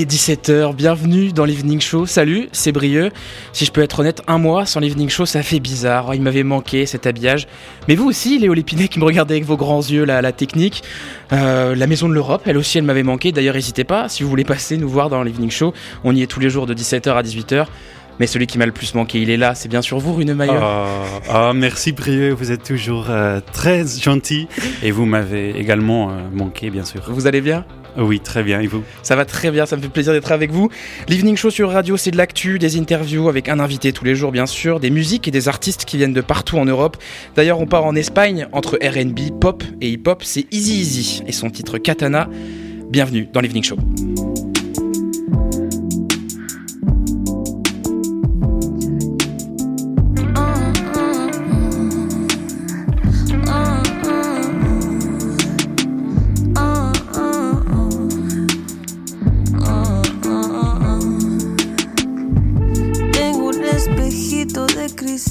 il est 17h, bienvenue dans l'Evening Show. Salut, c'est Brieux. Si je peux être honnête, un mois sans l'Evening Show, ça fait bizarre. Oh, il m'avait manqué cet habillage. Mais vous aussi, Léo Lépinet, qui me regardez avec vos grands yeux, la, la technique. Euh, la Maison de l'Europe, elle aussi, elle m'avait manqué. D'ailleurs, n'hésitez pas, si vous voulez passer nous voir dans l'Evening Show, on y est tous les jours de 17h à 18h. Mais celui qui m'a le plus manqué, il est là. C'est bien sûr vous, Rune Maillot. Ah, ah, merci Brieux, vous êtes toujours euh, très gentil. Et vous m'avez également euh, manqué, bien sûr. Vous allez bien? Oui, très bien. Et vous Ça va très bien, ça me fait plaisir d'être avec vous. L'Evening Show sur radio, c'est de l'actu, des interviews avec un invité tous les jours, bien sûr, des musiques et des artistes qui viennent de partout en Europe. D'ailleurs, on part en Espagne entre RB, pop et hip-hop. C'est Easy Easy et son titre Katana. Bienvenue dans l'Evening Show.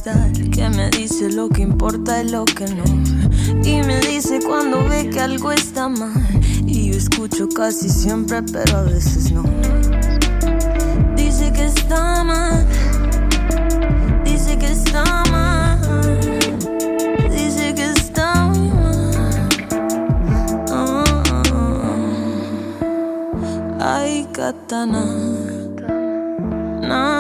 Que me dice lo que importa y lo que no. Y me dice cuando ve que algo está mal. Y yo escucho casi siempre, pero a veces no. Dice que está mal. Dice que está mal. Dice que está mal. Ah, Ay, katana. Na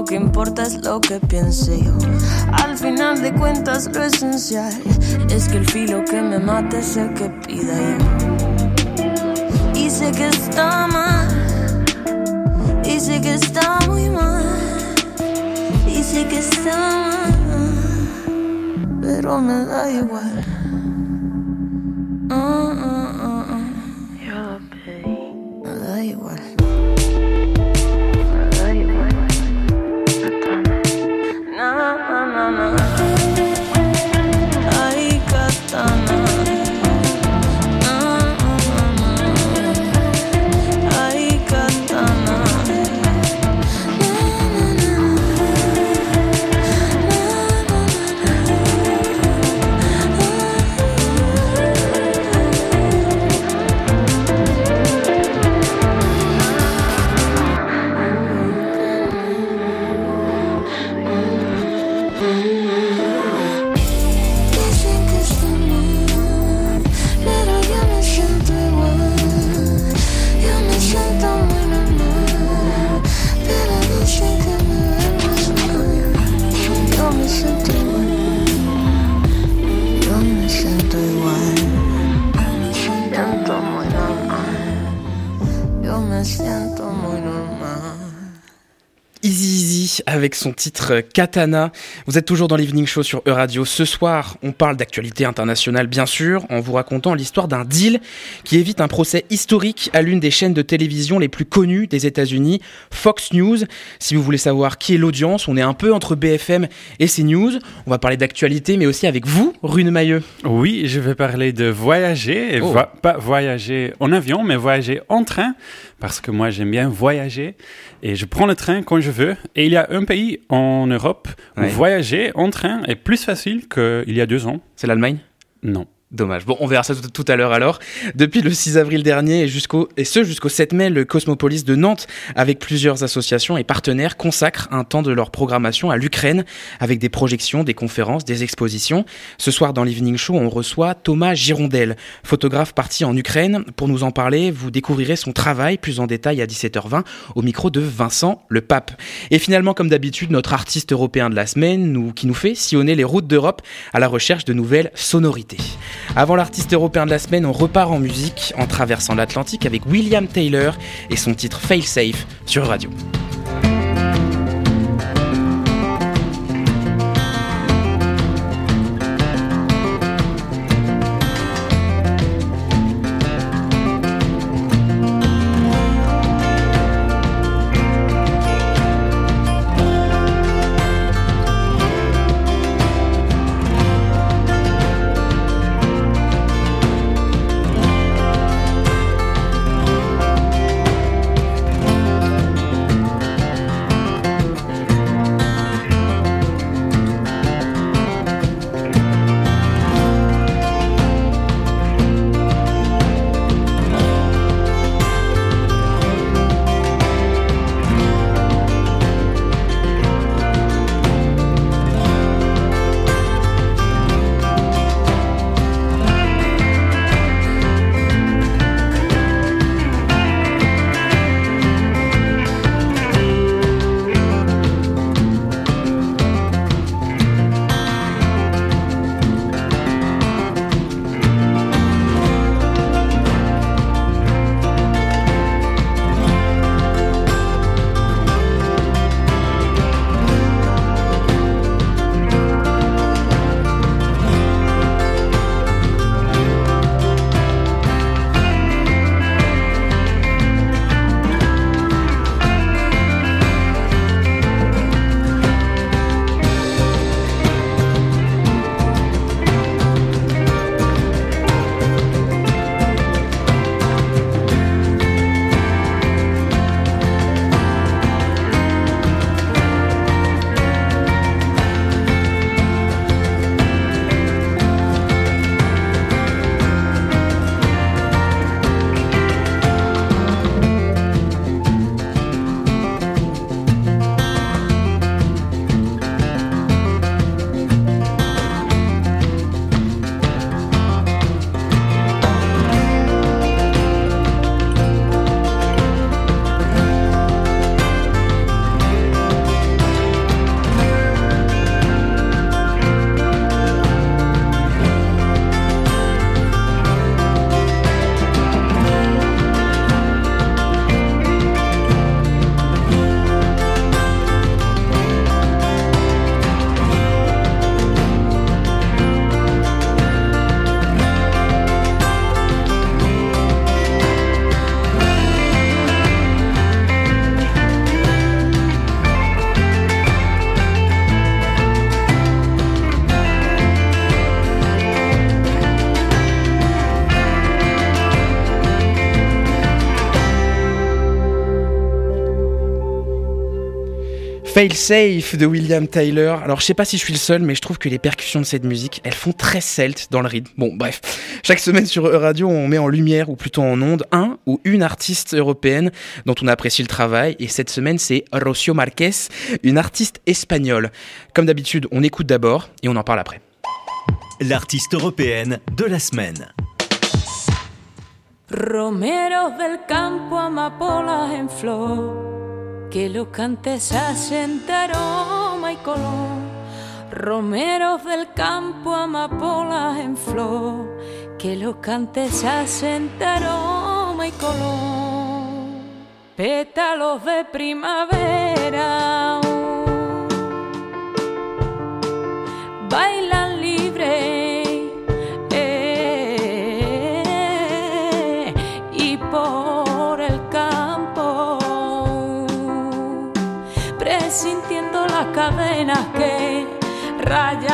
único que importa es lo que piense yo. Al final de cuentas, lo esencial es que el filo que me mate es el que pida yo. Y sé que está mal. Y sé que está muy mal. Y sé que está mal. Pero me da igual. Ah, avec son titre Katana. Vous êtes toujours dans l'Evening Show sur E-Radio. Ce soir, on parle d'actualité internationale, bien sûr, en vous racontant l'histoire d'un deal qui évite un procès historique à l'une des chaînes de télévision les plus connues des États-Unis, Fox News. Si vous voulez savoir qui est l'audience, on est un peu entre BFM et CNews. On va parler d'actualité, mais aussi avec vous, Rune Mailleux. Oui, je vais parler de voyager, et Oh. vo- pas voyager en avion, mais voyager en train, parce que moi j'aime bien voyager, et je prends le train quand je veux. Et il y a un pays en Europe où Ouais. voyager en train est plus facile qu'il y a deux ans. C'est l'Allemagne? Non. Dommage. Bon, on verra ça tout, à l'heure alors. Depuis le 6 avril dernier et, jusqu'au, et ce jusqu'au 7 mai, le Cosmopolis de Nantes, avec plusieurs associations et partenaires, consacre un temps de leur programmation à l'Ukraine, avec des projections, des conférences, des expositions. Ce soir, dans l'Evening Show, on reçoit Thomas Girondel, photographe parti en Ukraine. Pour nous en parler, vous découvrirez son travail plus en détail à 17h20 au micro de Vincent Le Pape. Et finalement, comme d'habitude, notre artiste européen de la semaine, nous, qui nous fait sillonner les routes d'Europe à la recherche de nouvelles sonorités. Avant l'artiste européen de la semaine, on repart en musique en traversant l'Atlantique avec William Taylor et son titre Fail Safe sur Radio. Fail Safe de William Tyler. Alors je sais pas si je suis le seul, mais je trouve que les percussions de cette musique, elles font très celte dans le rythme. Bon bref, chaque semaine sur Radio, on met en lumière ou plutôt en onde un ou une artiste européenne dont on apprécie le travail. Et cette semaine, c'est Rocio Marquez, une artiste espagnole. Comme d'habitude, on écoute d'abord et on en parle après. L'artiste européenne de la semaine. Romeros del campo, amapolas en flor. Que los cantes hacen aroma y color. Romeros del campo, amapolas en flor, que los cantes hacen aroma y color. Pétalos de primavera, bailan raya.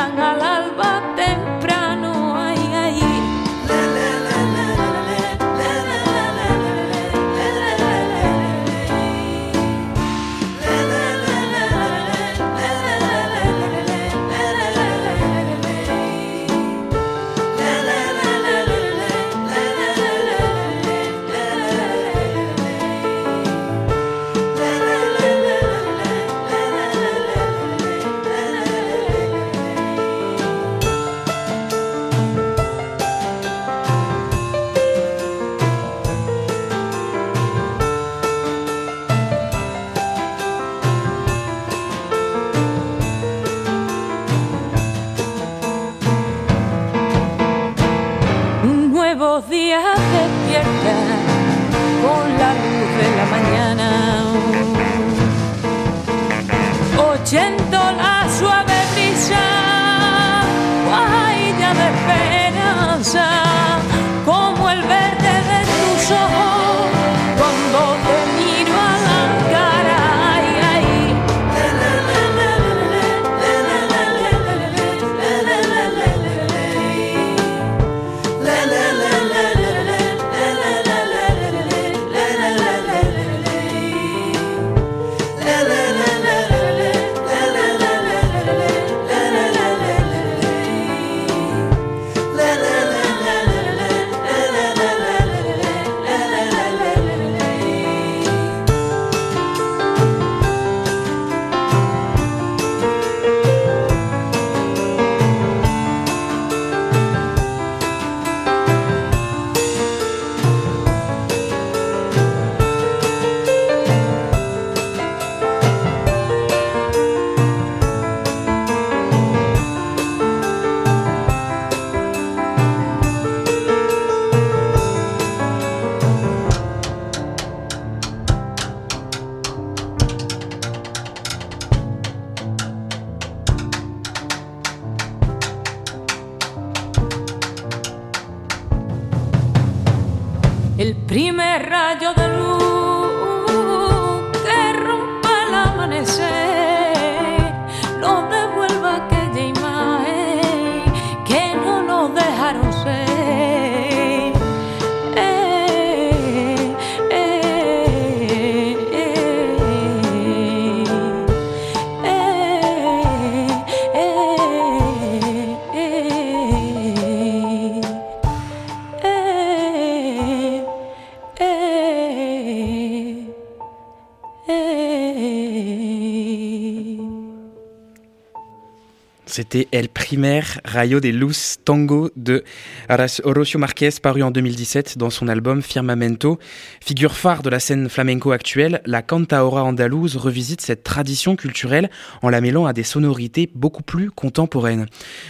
C'était El Primer Rayo de Luz Tango de Horacio Marquez, paru en 2017 dans son album Firmamento. Figure phare de la scène flamenco actuelle, la cantaora andalouse revisite cette tradition culturelle en la mêlant à des sonorités beaucoup plus contemporaines.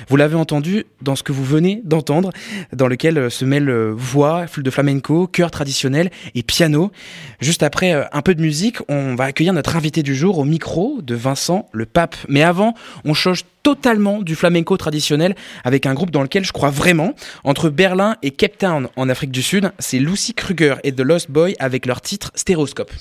Vous l'avez entendu dans ce que vous venez d'entendre, dans lequel se mêlent voix, de flamenco, chœur traditionnel et piano. Juste après euh, un peu de musique, on va accueillir notre invité du jour au micro de Vincent le Pape. Mais avant, on change totalement du flamenco traditionnel avec un groupe dans lequel je crois vraiment. Entre Berlin et Cape Town en Afrique du Sud, c'est Lucy Kruger et The Lost Boy avec leur titre Stéroscope.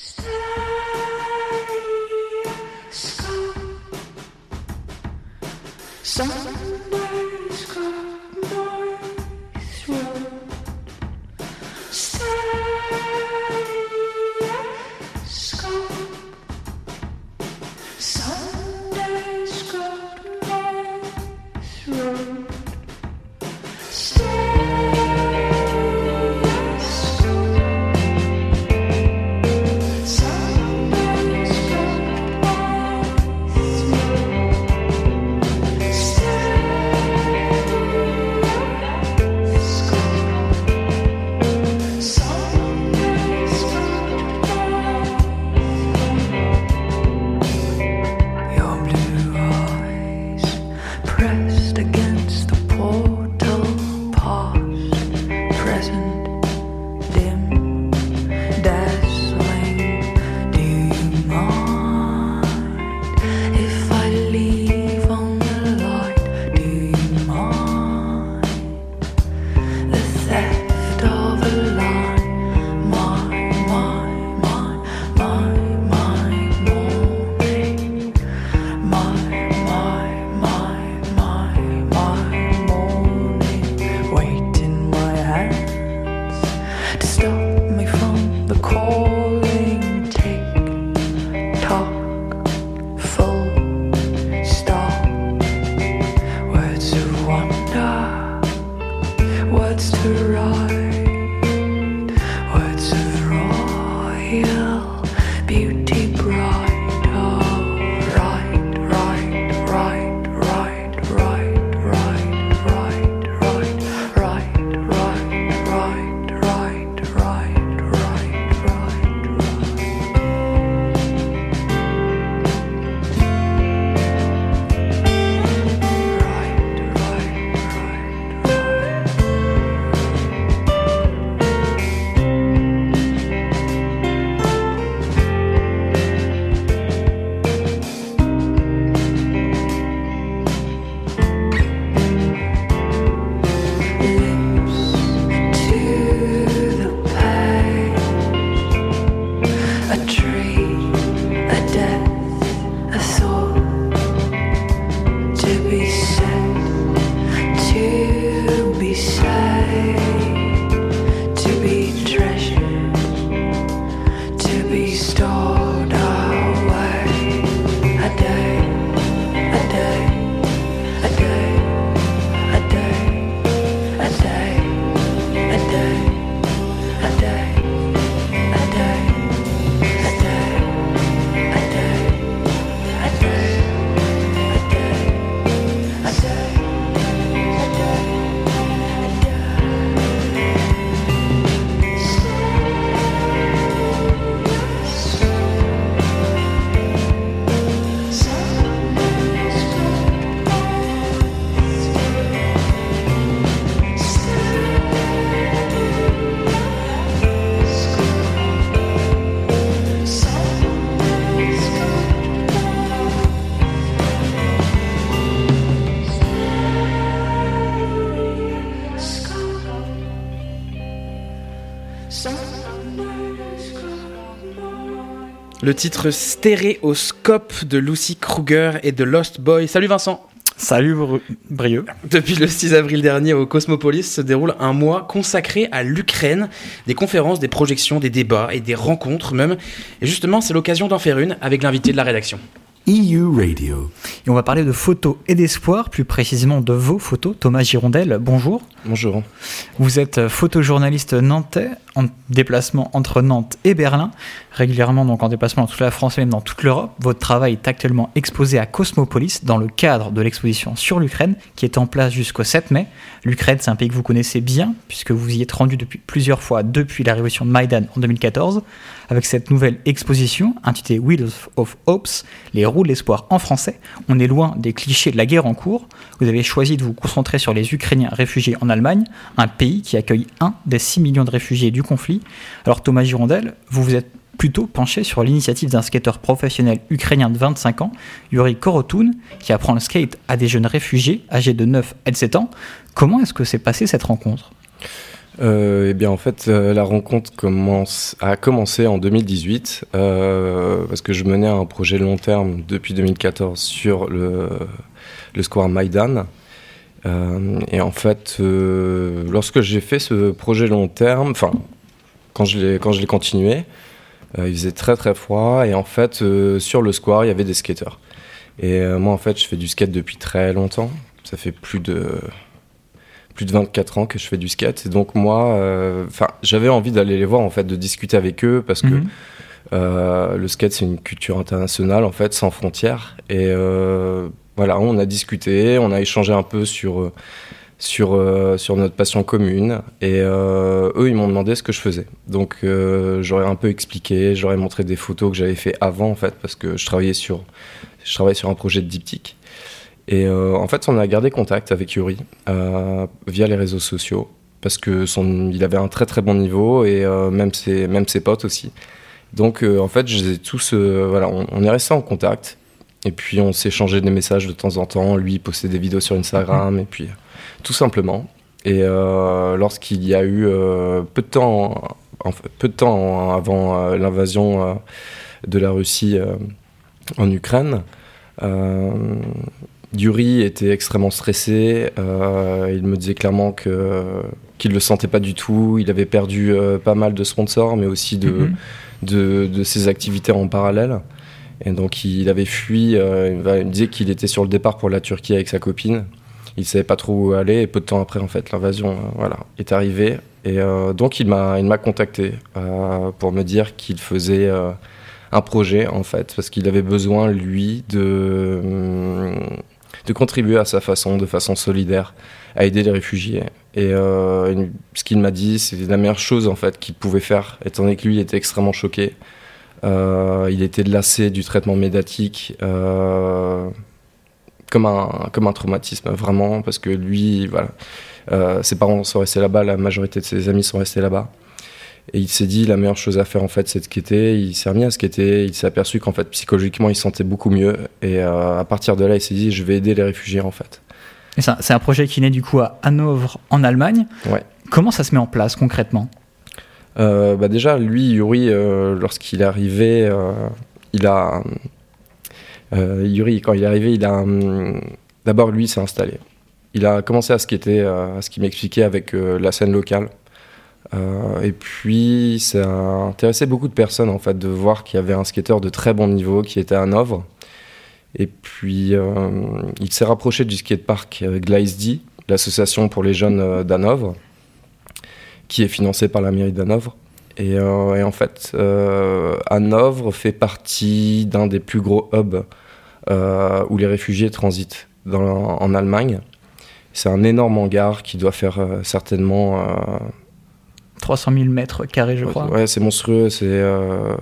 Le titre Stéréoscope de Lucy Kruger et de Lost Boy. Salut Vincent Salut Brieux. Depuis le 6 avril dernier au Cosmopolis se déroule un mois consacré à l'Ukraine. Des conférences, des projections, des débats et des rencontres même. Et justement, c'est l'occasion d'en faire une avec l'invité de la rédaction. EU Radio. Et on va parler de photos et d'espoir, plus précisément de vos photos. Thomas Girondel, bonjour. Bonjour. Vous êtes photojournaliste nantais en déplacement entre Nantes et Berlin, régulièrement donc en déplacement dans toute la France et même dans toute l'Europe. Votre travail est actuellement exposé à Cosmopolis dans le cadre de l'exposition sur l'Ukraine qui est en place jusqu'au 7 mai. L'Ukraine, c'est un pays que vous connaissez bien puisque vous y êtes rendu depuis plusieurs fois depuis la révolution de Maïdan en 2014 avec cette nouvelle exposition intitulée Wheels of Hopes, les roues de l'espoir en français. On est loin des clichés de la guerre en cours. Vous avez choisi de vous concentrer sur les Ukrainiens réfugiés en Allemagne, un pays qui accueille un des 6 millions de réfugiés du conflit. Alors Thomas Girondel, vous vous êtes plutôt penché sur l'initiative d'un skateur professionnel ukrainien de 25 ans, Yuri Korotun, qui apprend le skate à des jeunes réfugiés âgés de 9 et de 7 ans. Comment est-ce que s'est passée cette rencontre? Euh, eh bien, en fait, euh, la rencontre commence, a commencé en 2018 euh, parce que je menais un projet long terme depuis 2014 sur le, square Maïdan. Et en fait, lorsque j'ai fait ce projet long terme, enfin, quand je l'ai quand je l'ai continué, il faisait très très froid et en fait, sur le square, il y avait des skateurs. Et moi, en fait, je fais du skate depuis très longtemps. Ça fait plus de plus de 24 ans que je fais du skate. Et donc moi, euh, enfin, j'avais envie d'aller les voir en fait, de discuter avec eux parce que Mhm. euh, le skate c'est une culture internationale en fait, sans frontières. Et euh, voilà, on a discuté, on a échangé un peu sur euh, sur euh, sur notre passion commune. Et euh, eux, ils m'ont demandé ce que je faisais. Donc euh, j'aurais un peu expliqué, j'aurais montré des photos que j'avais fait avant en fait, parce que je travaillais sur je travaillais sur un projet de diptyque. Et en fait, on a gardé contact avec Yuri via les réseaux sociaux. parce que son, il avait un très très bon niveau et même, ses, même ses potes aussi. Donc en fait, je tous, voilà, on, on est resté en contact et puis on s'échangeait des messages de temps en temps. Lui, il postait des vidéos sur Instagram et puis tout simplement. Et euh, lorsqu'il y a eu euh, peu de temps, en peu de temps avant euh, l'invasion de la Russie en Ukraine, Yuri était extrêmement stressé. il me disait clairement que qu'il le sentait pas du tout. Il avait perdu pas mal de sponsors, mais aussi de, Mhm. de, de ses activités en parallèle. Et donc il avait fui. il me disait qu'il était sur le départ pour la Turquie avec sa copine. Il savait pas trop où aller. Et peu de temps après, en fait, l'invasion, euh, voilà, est arrivée. Et euh, donc il m'a, il m'a contacté euh, pour me dire qu'il faisait un projet, en fait, parce qu'il avait besoin lui de de contribuer à sa façon, de façon solidaire, à aider les réfugiés. Et ce qu'il m'a dit, c'est la meilleure chose en fait qu'il pouvait faire, étant donné que lui était extrêmement choqué. Il était lassé du traitement médiatique, comme un comme un traumatisme vraiment, parce que lui, voilà, euh, ses parents sont restés là-bas, la majorité de ses amis sont restés là-bas. Et il s'est dit la meilleure chose à faire en fait c'est de skater. Il s'est remis à skater. Il s'est aperçu qu'en fait psychologiquement il se sentait beaucoup mieux. Et euh, à partir de là il s'est dit je vais aider les réfugiés en fait. C'est un projet qui naît du coup à Hanovre en Allemagne. Ouais. Comment ça se met en place concrètement? Euh, bah déjà lui Yuri lorsqu'il est arrivé il a Yuri quand il est arrivé il a hum, d'abord lui s'est installé. Il a commencé à skater euh, à ce qu'il m'expliquait avec euh, la scène locale. Euh, et puis, ça a intéressé beaucoup de personnes en fait de voir qu'il y avait un skateur de très bon niveau qui était à Hanovre. Et puis, euh, il s'est rapproché du skatepark euh, GLISD, l'association pour les jeunes euh, d'Hanovre, qui est financée par la mairie d'Hanovre. Et, euh, et en fait, euh, Hanovre fait partie d'un des plus gros hubs euh, où les réfugiés transitent dans- en Allemagne. C'est un énorme hangar qui doit faire certainement euh, 300 000 mètres carrés, je crois. Ouais, c'est monstrueux. C'est euh,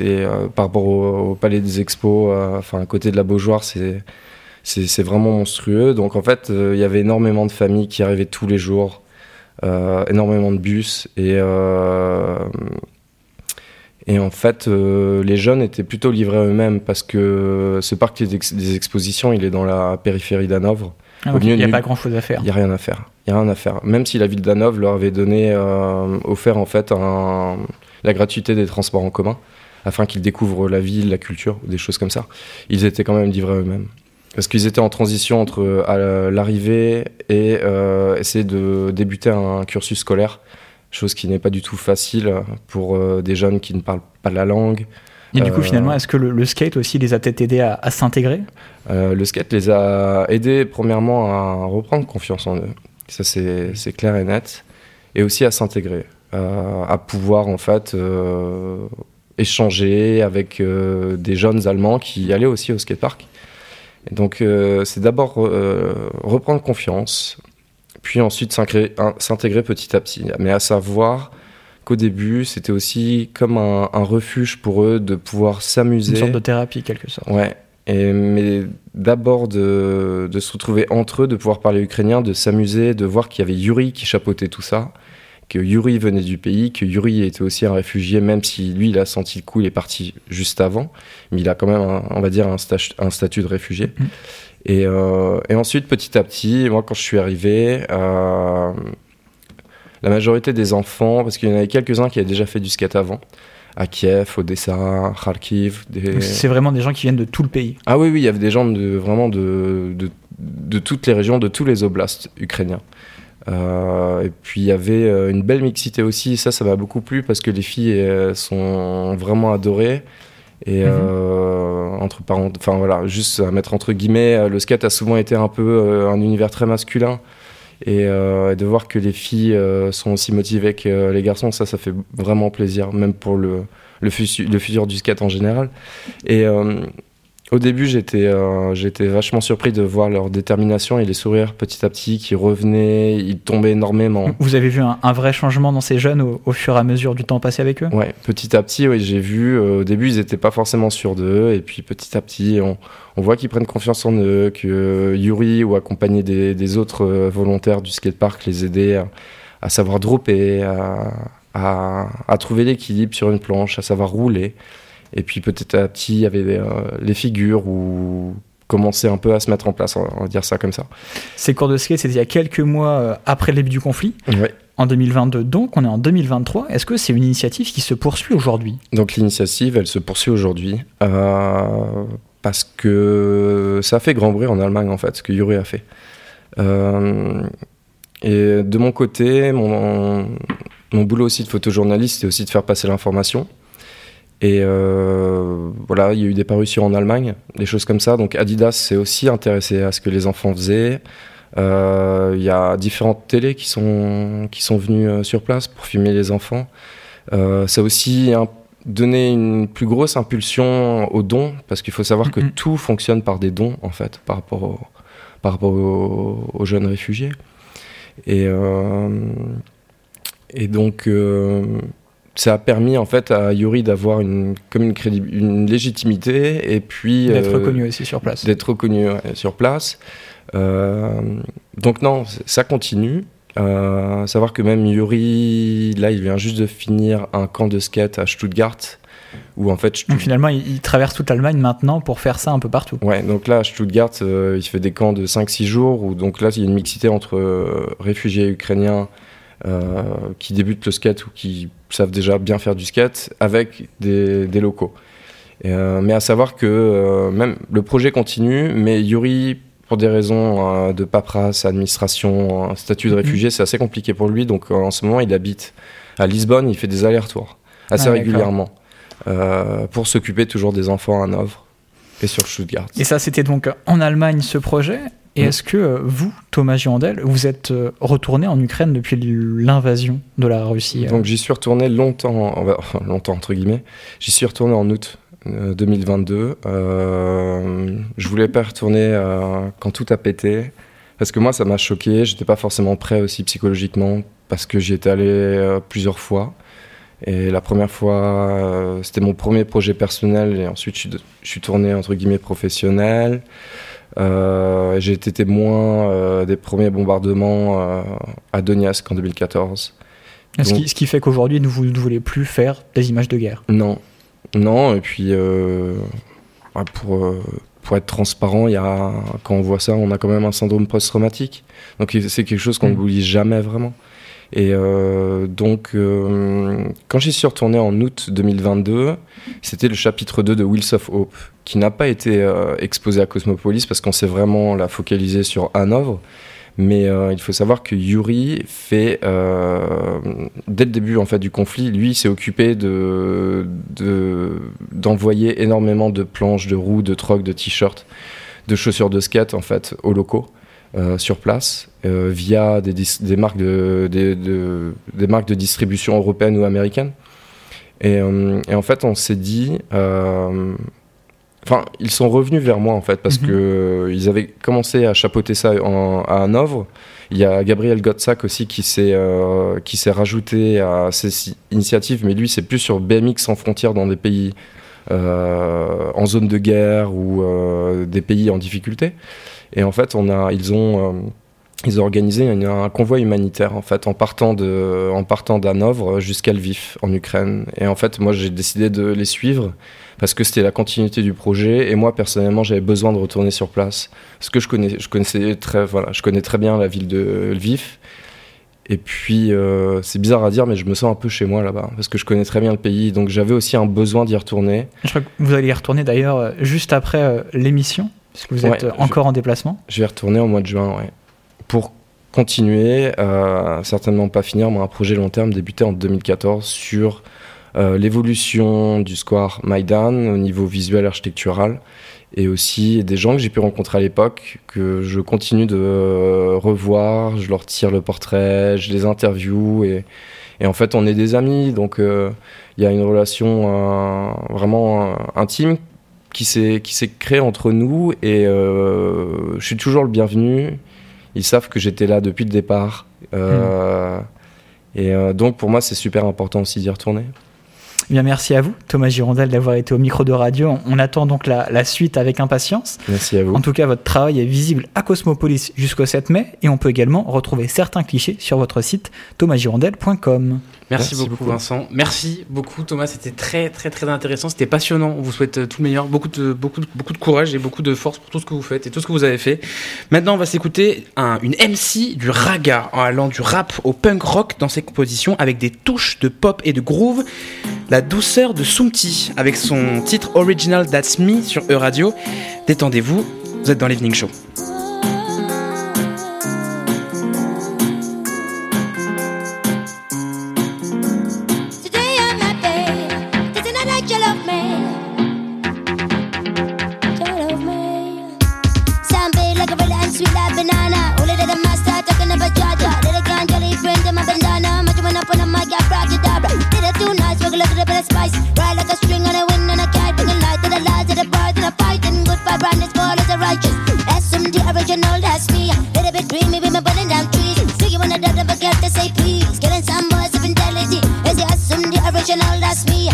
euh, par rapport au, au palais des expos, euh, enfin à côté de la Beaujoire, c'est vraiment monstrueux. Donc en fait, il y avait énormément de familles qui arrivaient tous les jours, énormément de bus et euh, et en fait, euh, les jeunes étaient plutôt livrés à eux-mêmes parce que ce parc des, ex- des expositions, il est dans la périphérie d'Hanovre. Ah, il n'y a pas nulle- grand chose à faire. Il n'y a rien à faire. Il y a rien à faire. Même si la ville d'Hanovre leur avait donné, euh, offert en fait un- la gratuité des transports en commun, afin qu'ils découvrent la ville, la culture, des choses comme ça, ils étaient quand même livrés à eux-mêmes. Parce qu'ils étaient en transition entre euh, l'arrivée et euh, essayer de débuter un cursus scolaire, chose qui n'est pas du tout facile pour euh, des jeunes qui ne parlent pas la langue, Et du coup, finalement, est-ce que le, le skate aussi les a peut-être aidés à, à s'intégrer? Le skate les a aidés premièrement à reprendre confiance en eux. Ça c'est clair et net. Et aussi à s'intégrer, à pouvoir en fait échanger avec des jeunes Allemands qui allaient aussi au skatepark. Et donc euh, c'est d'abord euh, reprendre confiance, puis ensuite s'intégrer petit à petit. Mais à savoir qu'au début c'était aussi comme un, un refuge pour eux de pouvoir s'amuser. Une sorte de thérapie, quelque sorte. Ouais. Et, mais d'abord de, de se retrouver entre eux, de pouvoir parler ukrainien, de s'amuser, de voir qu'il y avait Yuri qui chapeautait tout ça, que Yuri venait du pays, que Yuri était aussi un réfugié, même si lui, il a senti le coup, il est parti juste avant, mais il a quand même, un- on va dire, un, sta- un statut de réfugié. Et, euh, et ensuite, petit à petit, moi, quand je suis arrivé, euh, la majorité des enfants, parce qu'il y en avait quelques-uns qui avaient déjà fait du skate avant, à Kiev, Odessa, Kharkiv, des... C'est vraiment des gens qui viennent de tout le pays. Ah oui, oui, il y avait des gens de, vraiment de, de, de toutes les régions, de tous les oblasts ukrainiens. Euh, et puis il y avait euh, une belle mixité aussi, ça, ça m'a beaucoup plu parce que les filles euh, sont vraiment adorées. Et Mhm. euh, entre parents, enfin voilà, juste à mettre entre guillemets, le skate a souvent été un peu un univers très masculin. Et, euh, et de voir que les filles sont aussi motivées que les garçons, ça, ça fait vraiment plaisir, même pour le, le, futur, le futur du skate en général. Et Au début, j'étais euh, j'étais vachement surpris de voir leur détermination et les sourires petit à petit qui revenaient, ils tombaient énormément. Vous avez vu un, un vrai changement dans ces jeunes au, au fur et à mesure du temps passé avec eux? Ouais, petit à petit, oui, j'ai vu. euh, au début, ils n'étaient pas forcément sûrs d'eux, et puis petit à petit, on, on voit qu'ils prennent confiance en eux, que euh, Yuri ou accompagné des, des autres volontaires du skatepark les aider à, à savoir dropper, à, à, à trouver l'équilibre sur une planche, à savoir rouler. Et puis petit à petit, il y avait euh, les figures où commençaient un peu à se mettre en place, on va- dire ça comme ça. Ces cours de skate, c'était il y a quelques mois euh, après le début du conflit, en 2022. Donc, on est en 2023. Est-ce que c'est une initiative qui se poursuit aujourd'hui? Donc l'initiative, elle se poursuit aujourd'hui euh, parce que ça a fait grand bruit en Allemagne en fait, ce que Yuri a fait. Euh, et de mon côté, mon, mon boulot aussi de photojournaliste, c'est aussi de faire passer l'information. Et euh, voilà, il y a eu des parutions en Allemagne, des choses comme ça. Donc Adidas s'est aussi intéressé à ce que les enfants faisaient. Euh, Il y a différentes télés qui sont, qui sont venues euh, sur place pour filmer les enfants. Euh, ça a aussi donné une plus grosse impulsion aux dons, parce qu'il faut savoir que tout fonctionne par des dons, en fait, par rapport, au- par rapport aux, aux jeunes réfugiés. Et, et donc, ça a permis, en fait, à Yuri d'avoir une, comme une, légitimité, et puis... D'être euh, reconnu aussi sur place. d'être reconnu ouais, sur place. Euh, donc non, ça continue. Euh, savoir que même Yuri, là, il vient juste de finir un camp de skate à Stuttgart, où en fait, Stutt- Donc, finalement, il, il traverse toute l'Allemagne maintenant pour faire ça un peu partout. ouais, donc là, à Stuttgart, il fait des camps de 5-6 jours, où donc là, il y a une mixité entre réfugiés ukrainiens qui débutent le skate ou qui savent déjà bien faire du skate, avec des, des locaux. Et, euh, mais à savoir que euh, même le projet continue, mais Yuri, pour des raisons euh, de paperasse, administration, euh, statut de Mhm. réfugié, c'est assez compliqué pour lui. Donc euh, en ce moment, il habite à Lisbonne, il fait des allers-retours assez Ah, régulièrement euh, pour s'occuper toujours des enfants à Hanovre et sur Stuttgart. Et ça, c'était donc en Allemagne ce projet? Et Mm. est-ce que euh, vous, Thomas Girondel, vous êtes euh, retourné en Ukraine depuis l'invasion de la Russie euh Donc j'y suis retourné longtemps, enfin, longtemps entre guillemets. J'y suis retourné en août euh, 2022. Euh, je voulais pas retourner euh, quand tout a pété, parce que moi ça m'a choqué. J'étais pas forcément prêt aussi psychologiquement, parce que j'y étais allé euh, plusieurs fois. Et la première fois, c'était mon premier projet personnel, et ensuite je suis, je suis tourné entre guillemets professionnel. Euh, J'ai été témoin euh, des premiers bombardements euh, à Donetsk en 2014. ce, qui, ce qui fait qu'aujourd'hui, vous ne voulez plus faire des images de guerre. Non, non, et puis ouais, pour, pour être transparent, il y a, quand on voit ça, on a quand même un syndrome post-traumatique. Donc c'est quelque chose qu'on Mm. n'oublie jamais vraiment. Et euh, donc, euh, quand j'y suis retourné en août 2022, c'était le chapitre 2 de Wheels of Hope, qui n'a pas été euh, exposé à Cosmopolis parce qu'on s'est vraiment la focalisé sur Hanovre. Mais il faut savoir que Yuri fait, dès le début en fait du conflit, lui s'est occupé de de- d'envoyer énormément de planches, de roues, de trocs, de t-shirts, de chaussures de skate en fait aux locaux euh, sur place euh, via des, marques de des, de- des marques de distribution européennes ou américaines. Et, euh, et en fait, on s'est dit, Enfin, ils sont revenus vers moi en fait parce Mhm. que ils avaient commencé à chapeauter ça en- à Hanovre. Il y a Gabriel Gottsack aussi qui s'est qui s'est rajouté à ces initiatives, mais lui c'est plus sur BMX sans frontières dans des pays en zone de guerre ou des pays en difficulté. Et en fait, ils ont euh, ils ont organisé un convoi humanitaire en fait en partant de en partant d'Hanovre jusqu'à Lviv en Ukraine. Et en fait, moi j'ai décidé de les suivre parce que c'était la continuité du projet. Et moi personnellement j'avais besoin de retourner sur place. Parce que je connais je connaissais très voilà je connais très bien la ville de Lviv. Et puis euh, c'est bizarre à dire mais je me sens un peu chez moi là-bas. Parce que je connais très bien le pays. Donc j'avais aussi un besoin d'y retourner. Je crois que vous allez y retourner d'ailleurs euh, juste après l'émission, puisque vous êtes Ouais, euh, encore en déplacement? je vais retourner au mois de juin ouais. Pour continuer euh, certainement pas finir mais un projet long terme débuté en 2014 sur euh, l'évolution du square Maïdan au niveau visuel architectural et aussi des gens que j'ai pu rencontrer à l'époque que je continue de revoir, je leur tire le portrait, je les interview et, et en fait on est des amis. Donc euh, il y a une relation vraiment intime qui s'est créé entre nous et euh, je suis toujours le bienvenu. Ils savent que j'étais là depuis le départ. Euh, hmm. Et euh, donc pour moi, c'est super important aussi d'y retourner. Eh bien, merci à vous, Thomas Girondel, d'avoir été au micro de radio. On attend donc la, la, suite avec impatience. Merci à vous. En tout cas, votre travail est visible à Cosmopolis jusqu'au 7 mai et on peut également retrouver certains clichés sur votre site thomasgirondel.com. Merci, beaucoup, Vincent. Merci beaucoup Thomas, c'était très très très intéressant, c'était passionnant. On vous souhaite euh, tout le meilleur, beaucoup de beaucoup beaucoup de courage et beaucoup de force pour tout ce que vous faites et tout ce que vous avez fait. Maintenant, on va s'écouter une MC du raga en allant du rap au punk rock dans ses compositions avec des touches de pop et de groove. La douceur de Sumti avec son titre original That's Me sur E-Radio. Détendez-vous, vous êtes dans l'Evening Show. Take a look at the best spice. Ride like a string on a wind and a kite. Bring a light to the light to the bird to the fight. And good vibrant, all as a righteous. SMD original, that's me. Little bit dreamy, with my burning down trees. See you wanna die? Never ever to say please. Killing some voice of intelligence. It's the SMD original, that's me.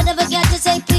I never got to say.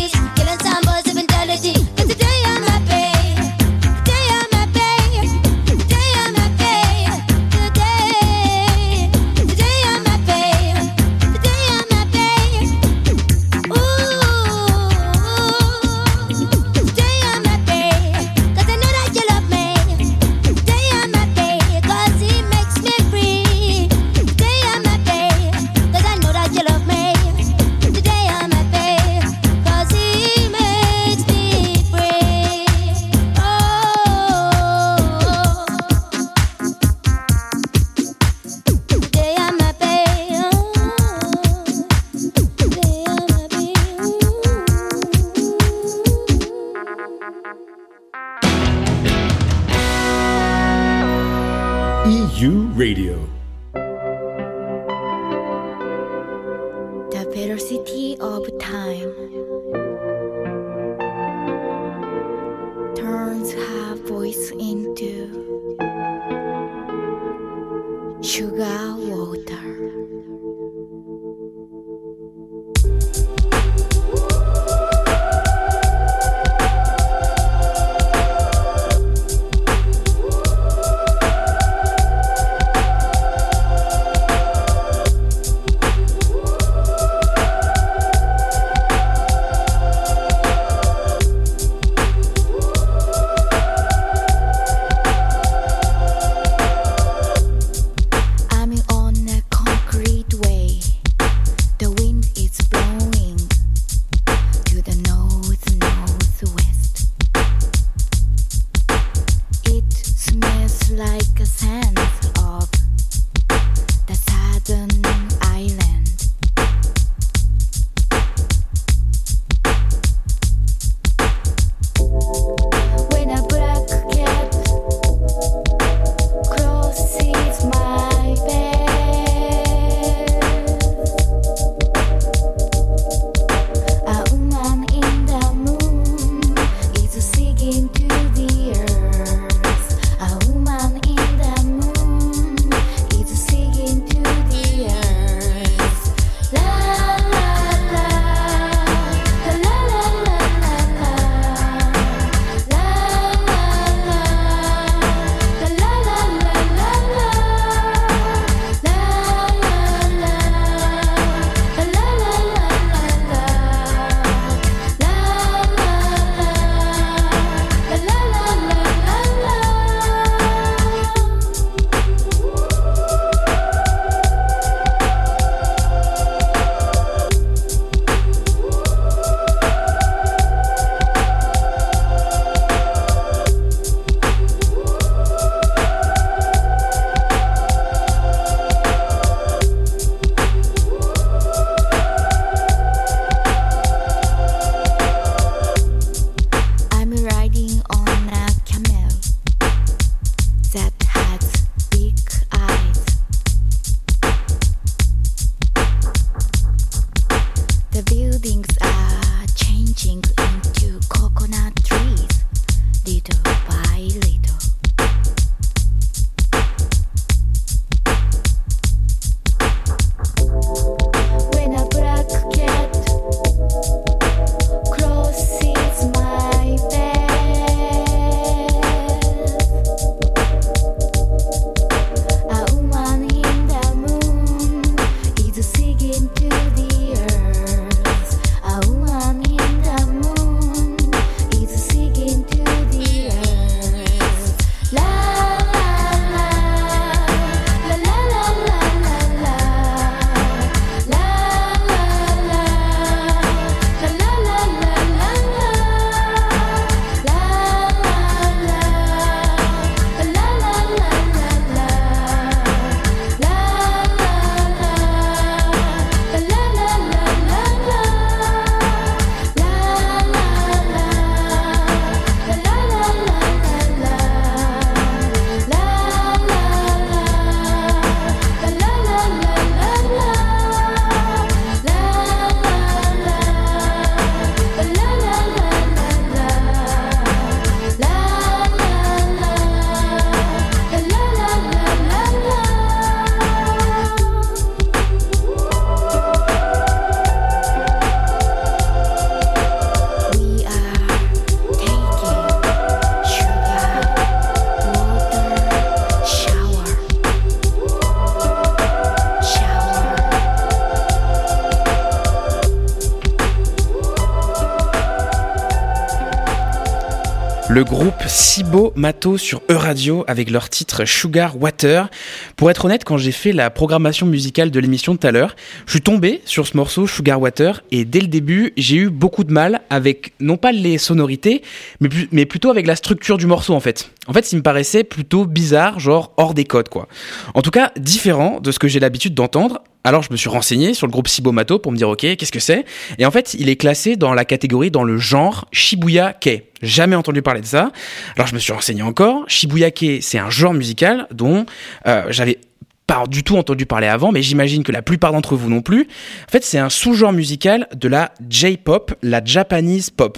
Le groupe Sibo Mato sur E-Radio avec leur titre Sugar Water. Pour être honnête, quand j'ai fait la programmation musicale de l'émission tout à l'heure, je suis tombé sur ce morceau Sugar Water et dès le début, j'ai eu beaucoup de mal avec non pas les sonorités, mais, plutôt avec la structure du morceau en fait. En fait, il me paraissait plutôt bizarre, genre hors des codes quoi. En tout cas, différent de ce que j'ai l'habitude d'entendre. Alors je me suis renseigné sur le groupe Sibo Mato pour me dire ok, qu'est-ce que c'est? Et en fait, il est classé dans la catégorie, dans le genre Shibuya Kei. Jamais entendu parler de ça. Alors je me suis renseigné encore. Shibuya Kei, c'est un genre musical dont euh, j'avais pas du tout entendu parler avant, mais j'imagine que la plupart d'entre vous non plus. En fait, c'est un sous-genre musical de la J-pop, la Japanese pop.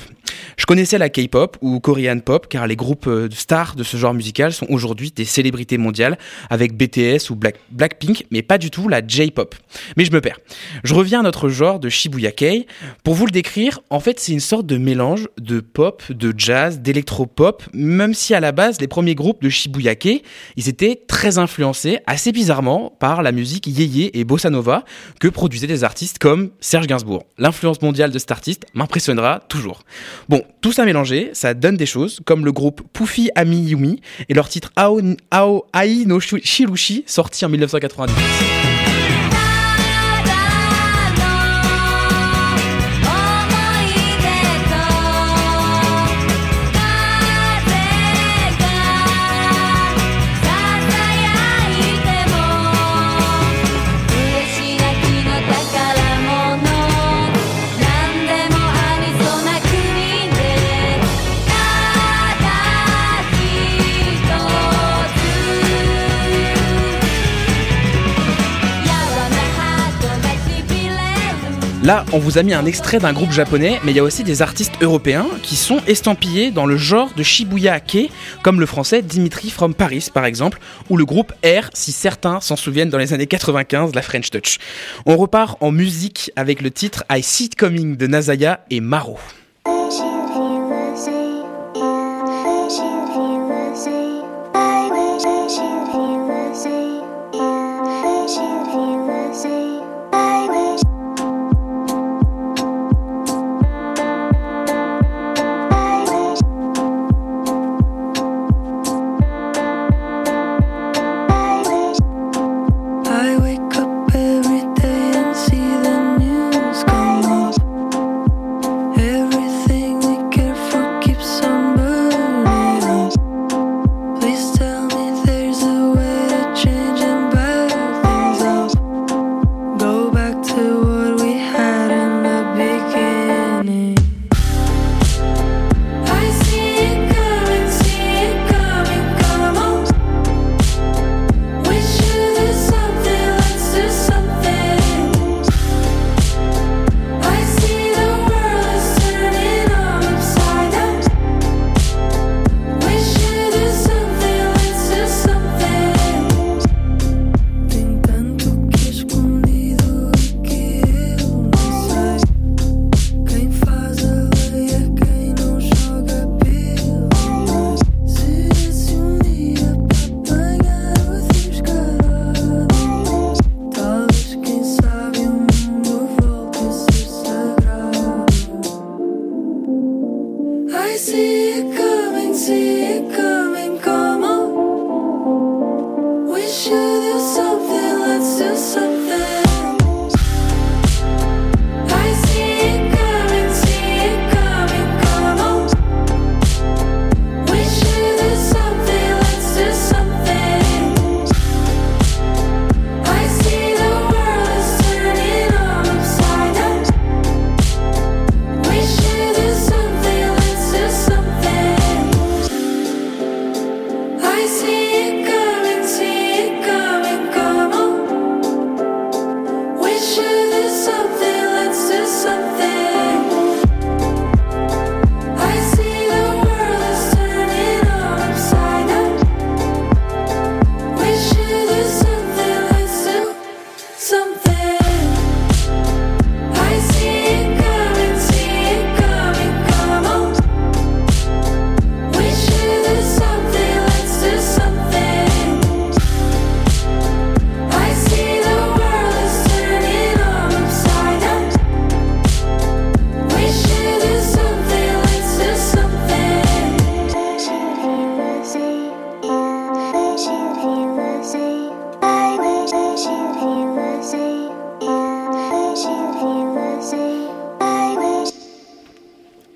Je connaissais la K-pop ou Korean pop car les groupes euh, stars de ce genre musical sont aujourd'hui des célébrités mondiales avec BTS ou Black- Blackpink, mais pas du tout la J-pop. Mais je me perds. Je reviens à notre genre de Shibuya Kei. Pour vous le décrire, en fait, c'est une sorte de mélange de pop, de jazz, d'électro-pop, même si à la base, les premiers groupes de Shibuya Kei, ils étaient très influencés, assez bizarrement, par la musique yéyé et bossa nova que produisaient des artistes comme Serge Gainsbourg. L'influence mondiale de cet artiste m'impressionnera toujours. Bon, tout ça mélangé, ça donne des choses, comme le groupe Puffy Ami Yumi et leur titre Ao, Ai no Shirushi, sorti en 1990. Là, on vous a mis un extrait d'un groupe japonais, mais il y a aussi des artistes européens qui sont estampillés dans le genre de Shibuya Kei, comme le français Dimitri from Paris par exemple, ou le groupe R, si certains s'en souviennent dans les années 95, la French Touch. On repart en musique avec le titre I See Coming de Nazaya et Maro.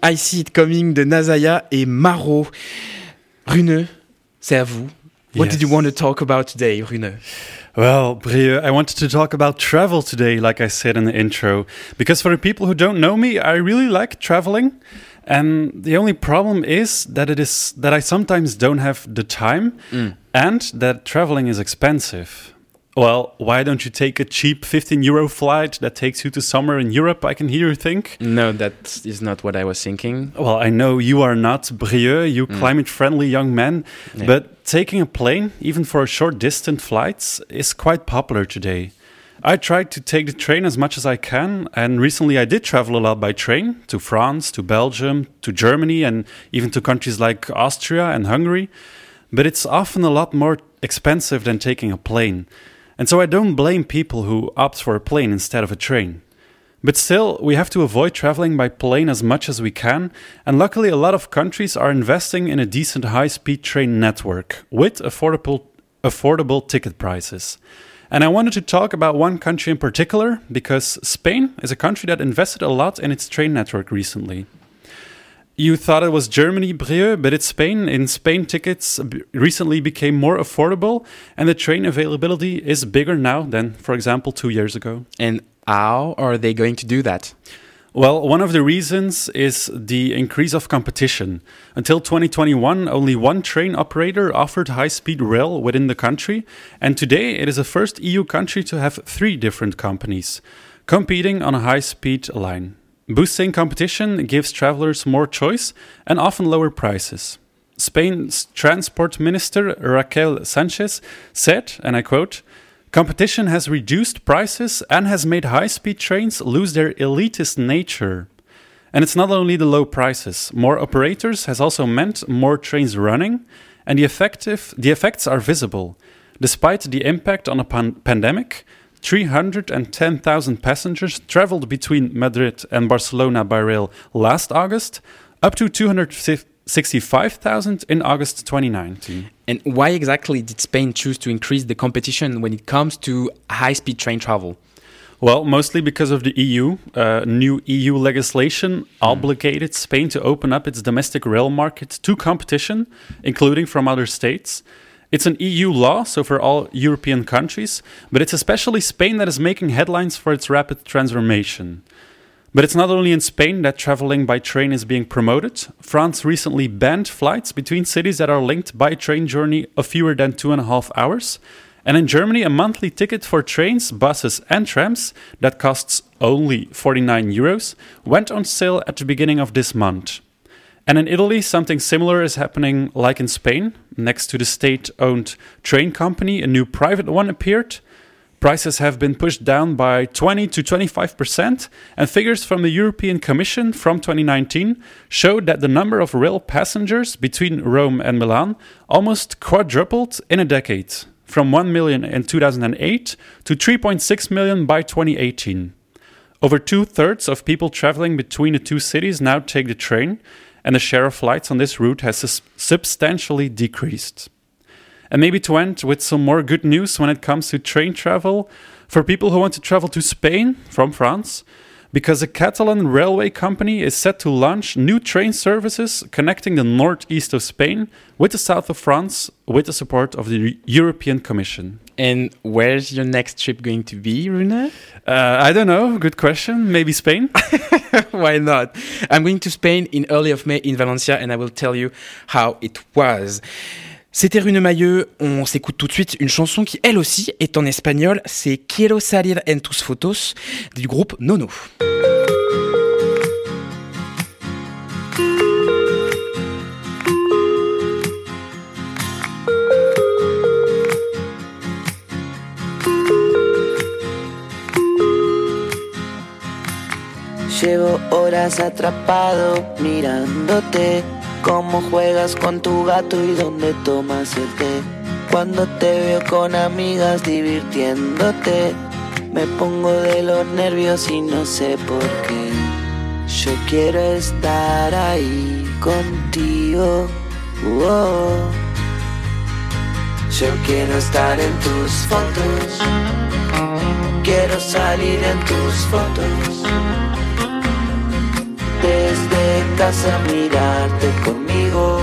I See It Coming de Nazaya et Maro. Rune, c'est à vous. What did you want to talk about today, Rune? Well, Brieux, I wanted to talk about travel today, like I said in the intro. Because for the people who don't know me, I really like traveling. And the only problem is that it is that I sometimes don't have the time mm. and that traveling is expensive. Well, why don't you take a cheap 15 euro flight that takes you to somewhere in Europe? I can hear you think. No, that is not what I was thinking. Well, I know you are not Brieux, you mm. climate friendly young man, Yeah. but taking a plane, even for a short distant flights, is quite popular today. I try to take the train as much as I can, and recently I did travel a lot by train to France, to Belgium, to Germany, and even to countries like Austria and Hungary. But it's often a lot more expensive than taking a plane. And so I don't blame people who opt for a plane instead of a train. But still, we have to avoid traveling by plane as much as we can, and luckily, a lot of countries are investing in a decent high speed train network with affordable, affordable ticket prices. And I wanted to talk about one country in particular because Spain is a country that invested a lot in its train network recently. You thought it was Germany, Brieux, but it's Spain. In Spain, tickets b- recently became more affordable, and the train availability is bigger now than, for example, two years ago. And how are they going to do that? Well, one of the reasons is the increase of competition. Until 2021, only one train operator offered high speed rail within the country, and today it is the first EU country to have three different companies competing on a high speed line. Boosting competition gives travelers more choice and often lower prices. Spain's transport minister Raquel Sanchez said, and I quote, Competition has reduced prices and has made high speed trains lose their elitist nature. And it's not only the low prices, more operators has also meant more trains running, and the, effective, the effects are visible. Despite the impact on a pan- pandemic, 310,000 passengers traveled between Madrid and Barcelona by rail last August, up to 265,000 in August 2019. And why exactly did Spain choose to increase the competition when it comes to high speed train travel? Well, mostly because of the EU. Uh, new EU legislation obligated Spain to open up its domestic rail market to competition, including from other states. It's an EU law, so for all European countries, but it's especially Spain that is making headlines for its rapid transformation. But it's not only in Spain that traveling by train is being promoted. France recently banned flights between cities that are linked by a train journey of fewer than two and a half hours. And in Germany, a monthly ticket for trains, buses, and trams that costs only 49 euros went on sale at the beginning of this month. And in Italy, something similar is happening like in Spain. Next to the state owned train company, a new private one appeared. Prices have been pushed down by 20 to 25%, and figures from the European Commission from 2019 showed that the number of rail passengers between Rome and Milan almost quadrupled in a decade, from 1 million in 2008 to 3.6 million by 2018. Over two thirds of people traveling between the two cities now take the train, and the share of flights on this route has substantially decreased. And maybe to end with some more good news when it comes to train travel for people who want to travel to Spain from France, because a Catalan railway company is set to launch new train services connecting the northeast of Spain with the south of France with the support of the European Commission. And where's your next trip going to be, Rune? Uh, I don't know, good question. Maybe Spain? Why not? I'm going to Spain in early of May in Valencia and I will tell you how it was. C'était Rune Mailleux, on s'écoute tout de suite une chanson qui elle aussi est en espagnol, c'est Quiero salir en tus fotos du groupe Nono. Llevo horas atrapado mirándote, cómo juegas con tu gato y dónde tomas el té. Cuando te veo con amigas divirtiéndote, me pongo de los nervios y no sé por qué. Yo quiero estar ahí contigo. oh. Yo quiero estar en tus fotos. Quiero salir en tus fotos. Desde casa mirarte conmigo.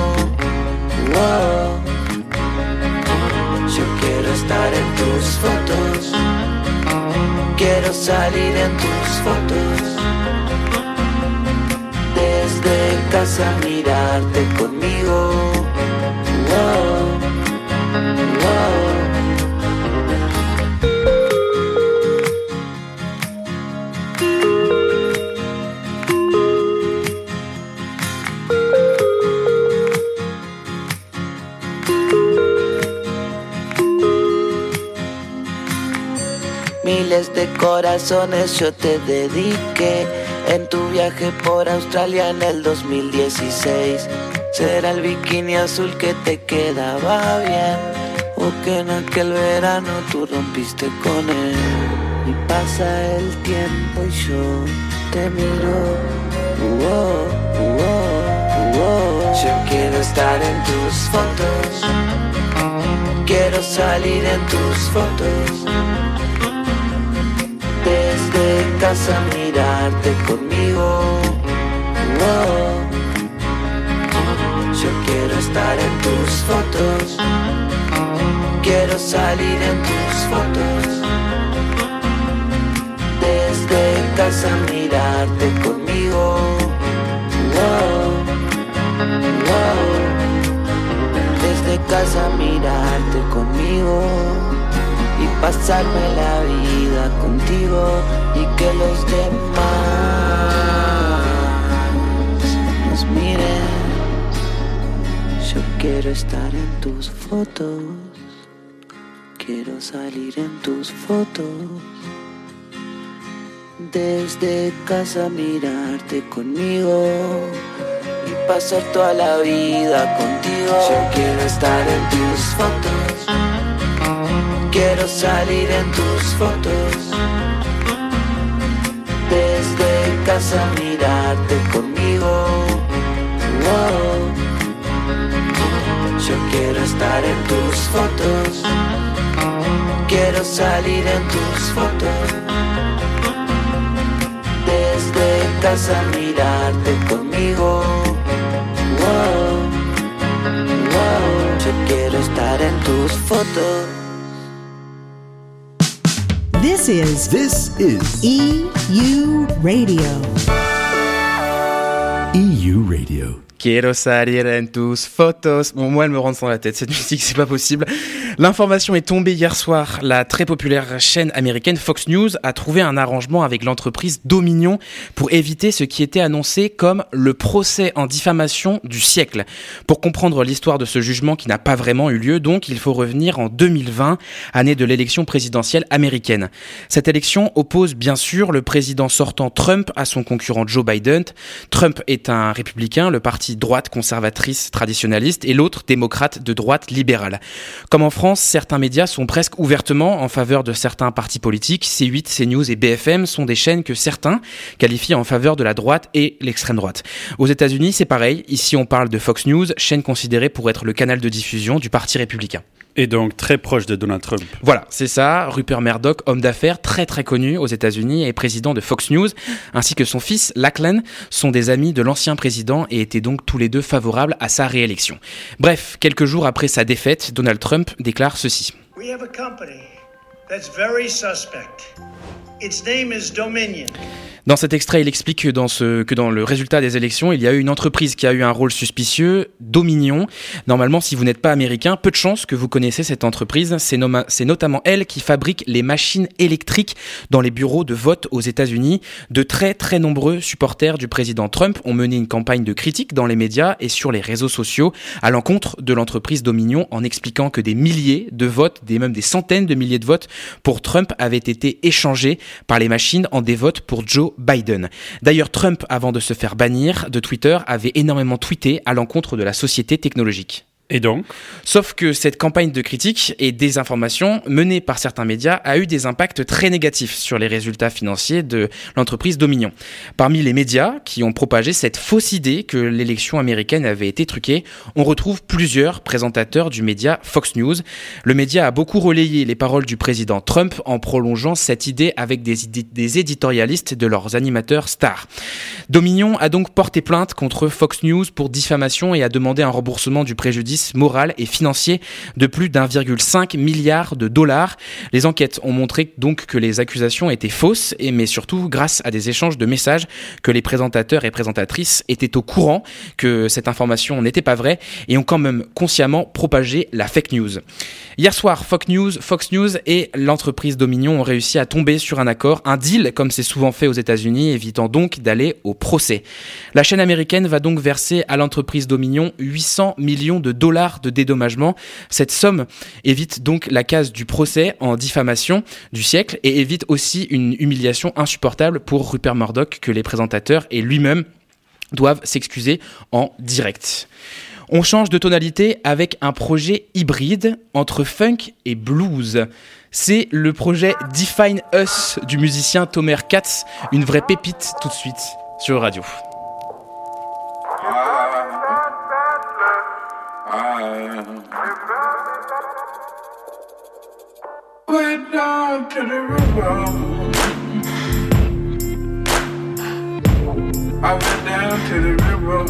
Wow. Yo quiero estar en tus fotos. Quiero salir en tus fotos. Desde casa mirarte conmigo. Wow. De corazones yo te dediqué en tu viaje por Australia en el 2016. Será el bikini azul que te quedaba bien o que en aquel verano tú rompiste con él. Y pasa el tiempo y yo te miro. Uo, uo, uo. Yo quiero estar en tus fotos. Quiero salir en tus fotos desde casa mirarte conmigo. Wow. Yo quiero estar en tus fotos. Quiero salir en tus fotos. Desde casa mirarte conmigo. Wow. Wow. Desde casa mirarte conmigo y pasarme la vida contigo y que los demás nos miren. Yo quiero estar en tus fotos, quiero salir en tus fotos. Desde casa mirarte conmigo y pasar toda la vida contigo. Yo quiero estar en tus fotos. Quiero salir en tus fotos. Desde casa mirarte conmigo. Wow. Yo quiero estar en tus fotos. Quiero salir en tus fotos. Desde casa mirarte conmigo. Wow. Wow. Yo quiero estar en tus fotos. This is This is EU Radio. EU Radio. Quiero salir en tus photos. Bon, moi, elle me rentre dans la tête. Cette musique, c'est pas possible. L'information est tombée hier soir. La très populaire chaîne américaine Fox News a trouvé un arrangement avec l'entreprise Dominion pour éviter ce qui était annoncé comme le procès en diffamation du siècle. Pour comprendre l'histoire de ce jugement qui n'a pas vraiment eu lieu, donc, il faut revenir en 2020, année de l'élection présidentielle américaine. Cette élection oppose bien sûr le président sortant Trump à son concurrent Joe Biden. Trump est un républicain, le parti droite conservatrice traditionnaliste, et l'autre démocrate de droite libérale. Comme en France, certains médias sont presque ouvertement en faveur de certains partis politiques. C8, CNews et BFM sont des chaînes que certains qualifient en faveur de la droite et l'extrême droite. Aux États-Unis, c'est pareil. Ici, on parle de Fox News, chaîne considérée pour être le canal de diffusion du parti républicain. Et donc très proche de Donald Trump. Voilà, c'est ça. Rupert Murdoch, homme d'affaires très très connu aux États-Unis et président de Fox News, ainsi que son fils Lachlan, sont des amis de l'ancien président et étaient donc tous les deux favorables à sa réélection. Bref, quelques jours après sa défaite, Donald Trump déclare ceci. We have a company that's very suspect. Its name is Dominion. Dans cet extrait, il explique que dans, ce, que dans le résultat des élections, il y a eu une entreprise qui a eu un rôle suspicieux, Dominion. Normalement, si vous n'êtes pas américain, peu de chances que vous connaissez cette entreprise. C'est notamment elle qui fabrique les machines électriques dans les bureaux de vote aux États-Unis. De très très nombreux supporters du président Trump ont mené une campagne de critique dans les médias et sur les réseaux sociaux à l'encontre de l'entreprise Dominion en expliquant que des milliers de votes, des même des centaines de milliers de votes pour Trump avaient été échangés par les machines en des votes pour Joe Biden. D'ailleurs, Trump, avant de se faire bannir de Twitter, avait énormément tweeté à l'encontre de la société technologique. Et donc Sauf que cette campagne de critique et désinformation menée par certains médias a eu des impacts très négatifs sur les résultats financiers de l'entreprise Dominion. Parmi les médias qui ont propagé cette fausse idée que l'élection américaine avait été truquée, on retrouve plusieurs présentateurs du média Fox News. Le média a beaucoup relayé les paroles du président Trump en prolongeant cette idée avec des, des éditorialistes de leurs animateurs stars. Dominion a donc porté plainte contre Fox News pour diffamation et a demandé un remboursement du préjudice moral et financier de plus d'1,5 milliard de dollars. Les enquêtes ont montré donc que les accusations étaient fausses, et mais surtout grâce à des échanges de messages que les présentateurs et présentatrices étaient au courant que cette information n'était pas vraie et ont quand même consciemment propagé la fake news. Hier soir, Fox News, Fox News et l'entreprise Dominion ont réussi à tomber sur un accord, un deal comme c'est souvent fait aux États-Unis, évitant donc d'aller au procès. La chaîne américaine va donc verser à l'entreprise Dominion 800 millions de dollars de dédommagement. Cette somme évite donc la case du procès en diffamation du siècle et évite aussi une humiliation insupportable pour Rupert Murdoch que les présentateurs et lui-même doivent s'excuser en direct. On change de tonalité avec un projet hybride entre funk et blues. C'est le projet Define Us du musicien Tomer Katz, une vraie pépite tout de suite sur Radio. Down to the river. I went down to the river.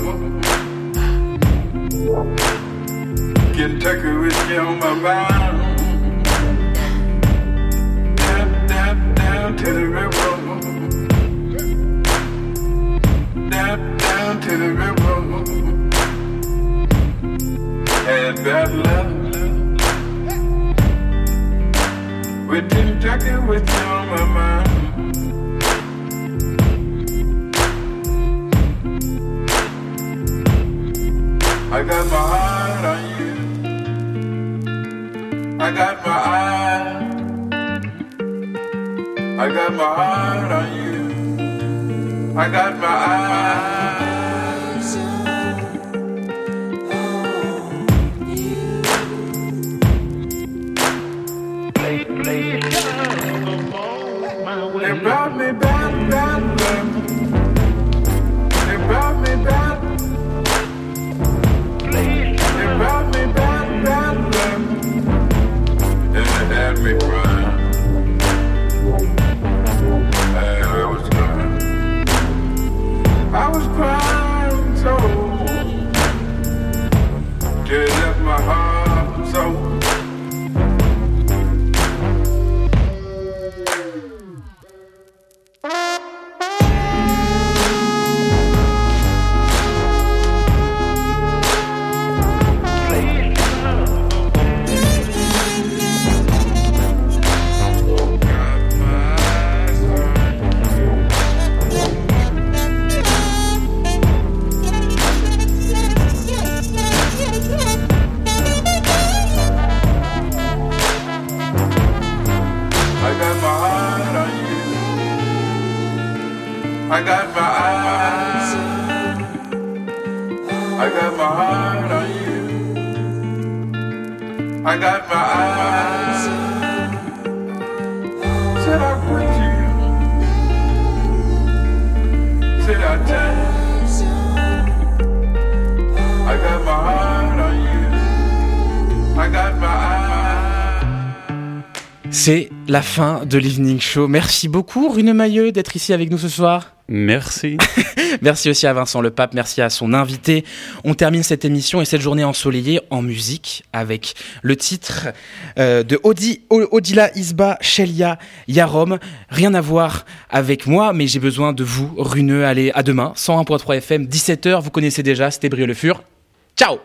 Kentucky you on my mind. Down, down, down to the river. Down, down to the river. Had bad luck. With Kentucky with you on my mind. I got my heart on you. I got my eye. I got my heart on you. I got my eyes rob me back. La fin de l'Evening Show. Merci beaucoup, Rune Mailleux, d'être ici avec nous ce soir. Merci. merci aussi à Vincent Le Pape, merci à son invité. On termine cette émission et cette journée ensoleillée en musique avec le titre euh, de Odi, Odila Isba Shelia Yarom. Rien à voir avec moi, mais j'ai besoin de vous, Runeux. Allez, à demain, 101.3 FM, 17h, vous connaissez déjà, c'était Brio Le Fur. Ciao